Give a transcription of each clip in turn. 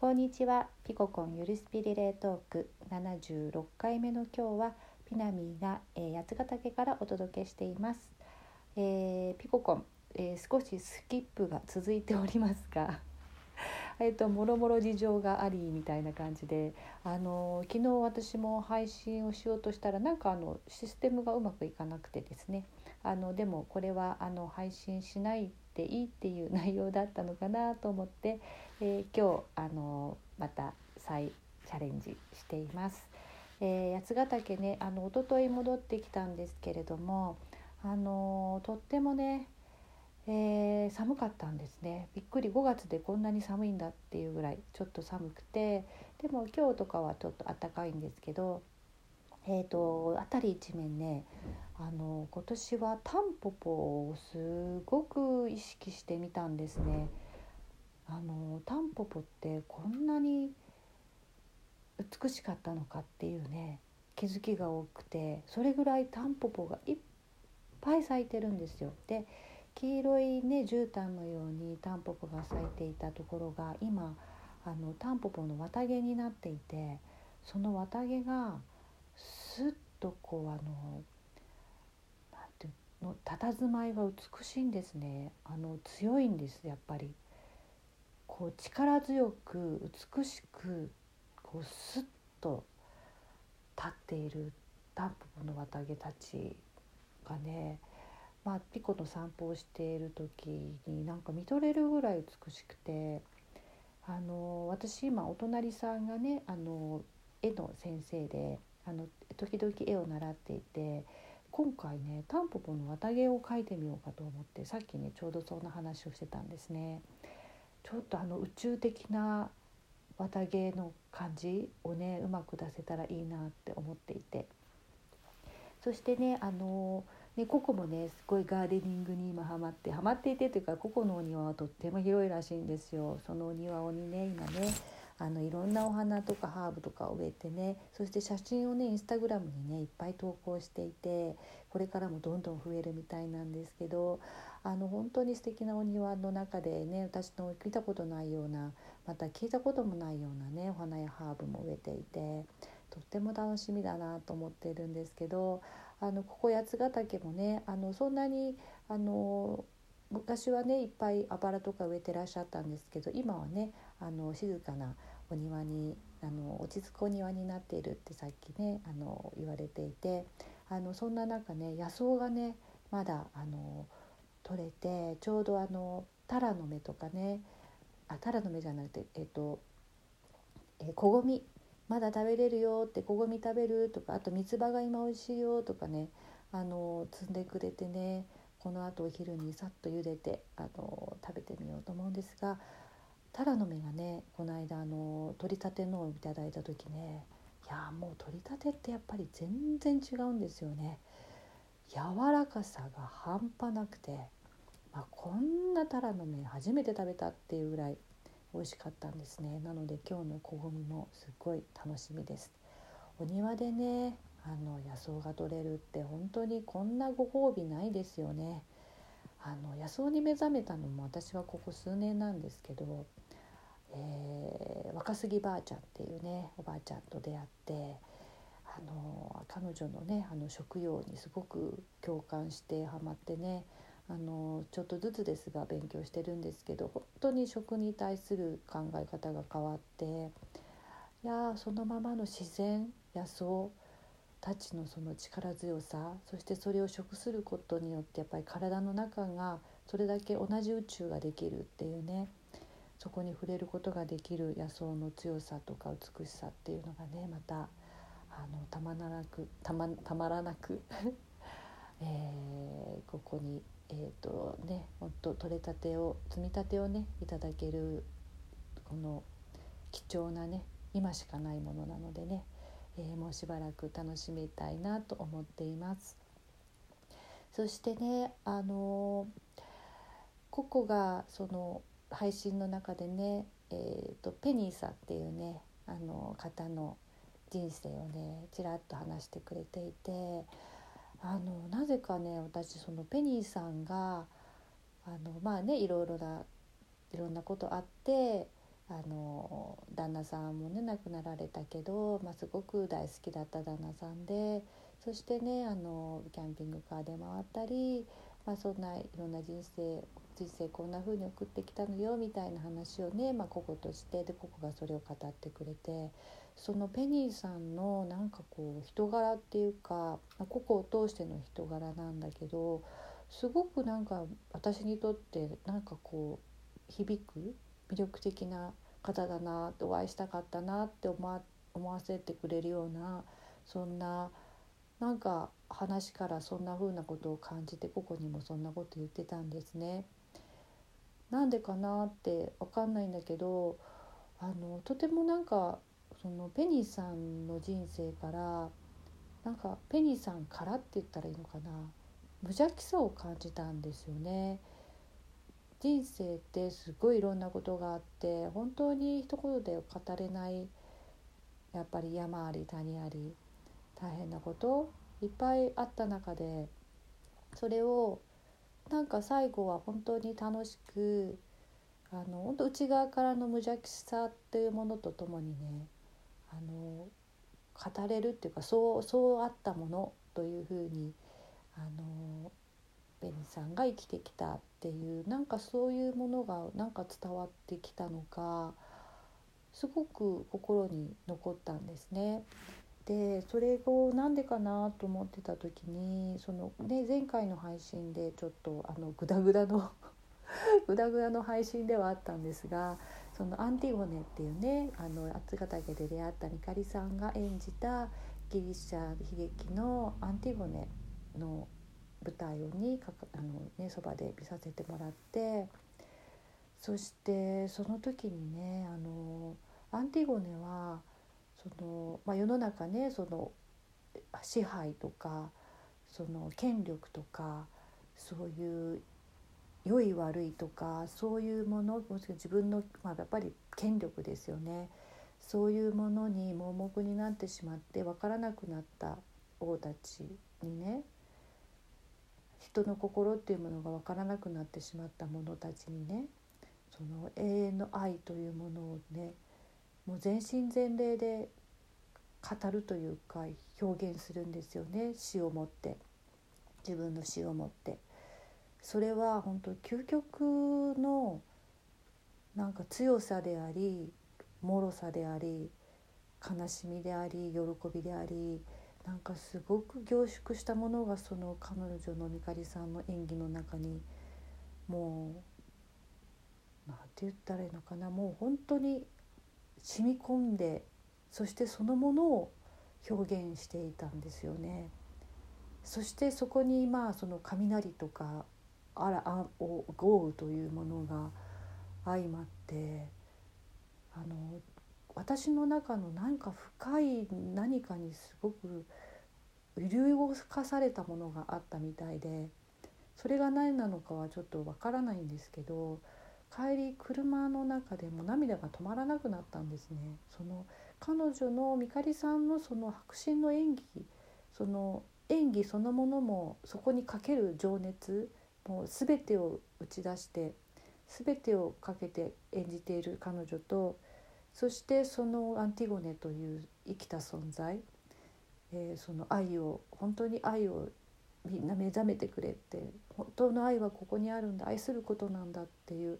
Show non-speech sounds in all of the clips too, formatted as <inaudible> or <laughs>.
こんにちは。ピココンゆるスピリレートーク。76回目の今日はピナミーが、えー、八ヶ岳からお届けしています、えー、ピココン、えー、少しスキップが続いておりますが <laughs> えっともろもろ事情がありみたいな感じであの昨日私も配信をしようとしたらなんかあのシステムがうまくいかなくてですね。あのでもこれはあの配信しないでいいっていう内容だったのかなと思って、えー、今日あのまた再チャレンジしています。えー、八ヶ岳ねあの一昨日戻ってきたんですけれどもあのとってもねえー、寒かったんですねびっくり5月でこんなに寒いんだっていうぐらいちょっと寒くてでも今日とかはちょっと暖かいんですけどえーと、辺り一面ねあの今年はタンポポをすごく意識してみたんですね。あのタンポポってこんなに美しかったのかっていうね気づきが多くてそれぐらいタンポポがいっぱい咲いてるんですよ。で黄色いね絨毯のようにタンポポが咲いていたところが今あのタンポポの綿毛になっていてその綿毛がスッとこうあのなんていうの佇まいが美しいんですねあの強いんですやっぱり。こう力強く美しくこうスッと立っているタンポポの綿毛たちがねまあ、ピコの散歩をしている時になんか見とれるぐらい美しくてあの私今お隣さんがねあの絵の先生であの時々絵を習っていて今回ねタンポポの綿毛を描いてみようかと思ってさっきねちょうどそんな話をしてたんですね。ちょっとあの宇宙的な綿毛の感じをねうまく出せたらいいなって思っていてそしてねあのでココもねすごいガーデニングに今ハマってハマっていてというかココのお庭はとっても広いらしいんですよ。そのお庭をにね今ねあのいろんなお花とかハーブとかを植えてねそして写真をねインスタグラムにねいっぱい投稿していてこれからもどんどん増えるみたいなんですけどあの本当に素敵なお庭の中でね私の見たことないようなまた聞いたこともないようなねお花やハーブも植えていてとっても楽しみだなと思っているんですけどあのここ八ヶ岳もねあのそんなにあの昔はねいっぱいあばらとか植えてらっしゃったんですけど今はねあの静かなお庭にあの落ち着くお庭になっているってさっきねあの言われていてあのそんな中ね野草がねまだあの取れてちょうどあのタラの芽とかねあタラの芽じゃなくてえっとえこごみまだ食べれるよってこごみ食べるとかあと三つ葉が今美味しいよとかねあの摘んでくれてねこのあとお昼にさっと茹でてあの食べてみようと思うんですがタラの芽がねこの間あの取りたてのをいただいた時ねいやもう取りたてってやっぱり全然違うんですよね。柔らかさが半端なくて、まあ、こんなタラの芽初めて食べたっていうぐらい美味しかったんですね。なので今日のこごみもすっごい楽しみです。お庭でねあの野草が取れるって本当にこんなご褒美ないですよね。あの野草に目覚めたのも私はここ数年なんですけど、えー、若杉ばあちゃんっていうねおばあちゃんと出会ってあの彼女のねあの食用にすごく共感してハマってねあのちょっとずつですが勉強してるんですけど本当に食に対する考え方が変わっていやそのままの自然野草たちのその力強さそしてそれを食することによってやっぱり体の中がそれだけ同じ宇宙ができるっていうねそこに触れることができる野草の強さとか美しさっていうのがねまたあのたまらなくたまたまらなくえー、ここにえーとね、本当取れたてを摘みたてをねいただけるこの貴重なね今しかないものなのでね、えー、もうしばらく楽しみたいなと思っています。そしてねあのココがその配信の中でね、えーと、ペニーさんっていうねあの方の人生をねちらっと話してくれていて。あのなぜかね私そのペニーさんがあのまあねいろいろないろんなことあってあの旦那さんもね亡くなられたけど、まあ、すごく大好きだった旦那さんでそしてねあのキャンピングカーで回ったり、まあ、そんないろんな人生人生こんな風に送ってきたのよみたいな話をね、まあ、ココとしてでココがそれを語ってくれてそのペニーさんのなんかこう人柄っていうかココを通しての人柄なんだけどすごくなんか私にとってなんかこう響く魅力的な方だなお会いしたかったなって思わ思わせてくれるようなそんななんか話からそんな風なことを感じてここにもそんなこと言ってたんですね。なんでかなって分かんないんだけどあのとてもなんかそのペニーさんの人生からなんかペニーさんからって言ったらいいのかな無邪気さを感じたんですよね。人生ってすごいいろんなことがあって本当に一言で語れないやっぱり山あり谷あり大変なこといっぱいあった中でそれをなんか最後は本当に楽しくあの本当内側からの無邪気さっていうものとともにねあの語れるっていうかそうそうあったものというふうにあのベニさんが生きてきたっていうなんかそういうものがなんか伝わってきたのかすごく心に残ったんですね。でそれをなんでかなと思ってた時にその、ね、前回の配信でちょっとあのグダグダの <laughs> グダグダの配信ではあったんですがそのアンティゴネっていうねあの八ヶ岳で出会ったみかりさんが演じたギリシャ悲劇のアンティゴネの舞台をにかかあの、ね、そばで見させてもらってそしてその時にねあのアンティゴネはその、まあ、世の中ねその支配とかその権力とかそういう良い悪いとかそういうものもしくは自分の、まあ、やっぱり権力ですよね。そういうものに盲目になってしまって分からなくなった王たちにね人の心っていうものが分からなくなってしまった者たちにねその永遠の愛というものをねもう全身全霊で語るというか表現するんですよね。死をもって。自分の死をもって。それは本当究極のなんか強さであり脆さであり悲しみであり喜びでありなんかすごく凝縮したものがその彼女のみかりさんの演技の中にもう何て言ったらいいのかな。もう本当に染み込んでそしてそのものを表現していたんですよね。そしてそこにまあその雷とかあらあ豪雨というものが相まってあの私の中の何か深い何かにすごく揺り動かされたものがあったみたいでそれが何なのかはちょっとわからないんですけど帰り車の中でも涙が止まらなくなったんですね。その彼女のみかりさんのその迫真の演技その演技そのものもそこにかける情熱もう全てを打ち出して全てをかけて演じている彼女とそしてそのアンティゴネという生きた存在、えー、その愛を本当に愛をみんな目覚めてくれって本当の愛はここにあるんだ愛することなんだっていう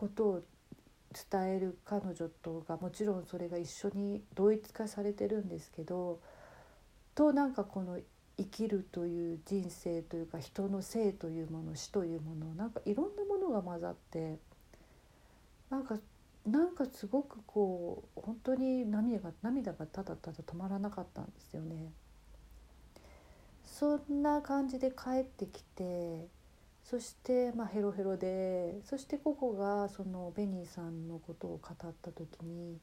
ことを伝える彼女とがもちろんそれが一緒に同一化されてるんですけどとなんかこの生きるという人生というか人の生というもの死というものなんかいろんなものが混ざってなんかなんかすごくこう本当に涙が涙がただただ止まらなかったんですよね。そんな感じで帰ってきてそしてまあヘロヘロでそしてココがそのベニーさんのことを語った時に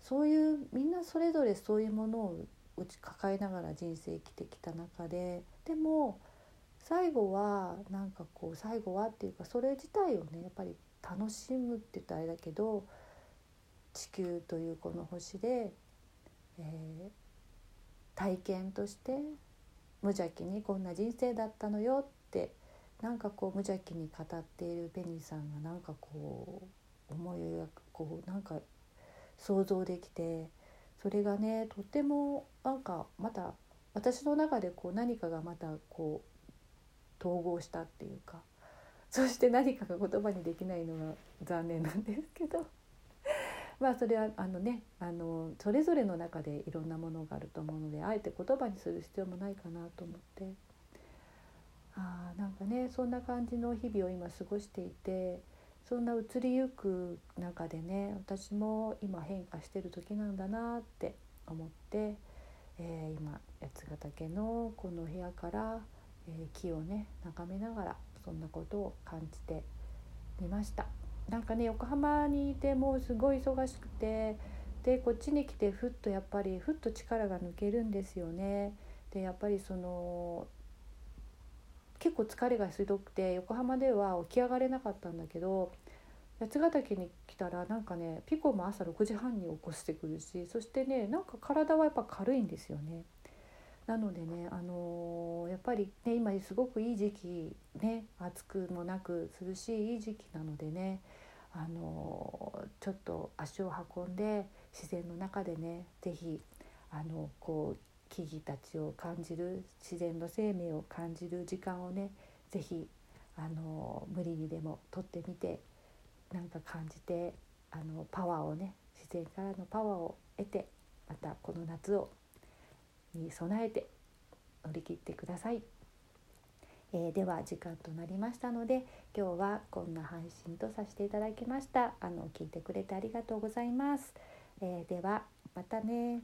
そういうみんなそれぞれそういうものをうち抱えながら人生生きてきた中ででも最後はなんかこう最後はっていうかそれ自体をねやっぱり楽しむって言ったらあれだけど地球というこの星で、えー、体験として無邪気にこんな人生だったのよってなんかこう無邪気に語っているペニーさんがなんかこう思いがこうなんか想像できてそれがねとてもなんかまた私の中でこう何かがまたこう統合したっていうかそして何かが言葉にできないのが残念なんですけど。<laughs> まあそれはあのねあのそれぞれの中でいろんなものがあると思うのであえて言葉にする必要もないかなと思って。あなんかねそんな感じの日々を今過ごしていてそんな移りゆく中でね私も今変化してる時なんだなって思って、えー、今八ヶ岳のこの部屋から、えー、木をね眺めながらそんなことを感じてみましたなんかね横浜にいてもうすごい忙しくてでこっちに来てふっとやっぱりふっと力が抜けるんですよね。でやっぱりその結構疲れがひどくて横浜では起き上がれなかったんだけど八ヶ岳に来たらなんかねピコも朝6時半に起こしてくるしそしてねなんか体はやっぱ軽いんですよね。なのでね、あのー、やっぱりね今すごくいい時期ね暑くもなく涼しいいい時期なのでね、あのー、ちょっと足を運んで自然の中でね是非あのこう木々たちを感じる自然の生命を感じる時間をね是非あの無理にでもとってみてなんか感じてあのパワーをね自然からのパワーを得てまたこの夏をに備えて乗り切ってください。えー、では時間となりましたので今日はこんな配信とさせていただきました。あの聞いてくれてありがとうございます、えー、ではまたね。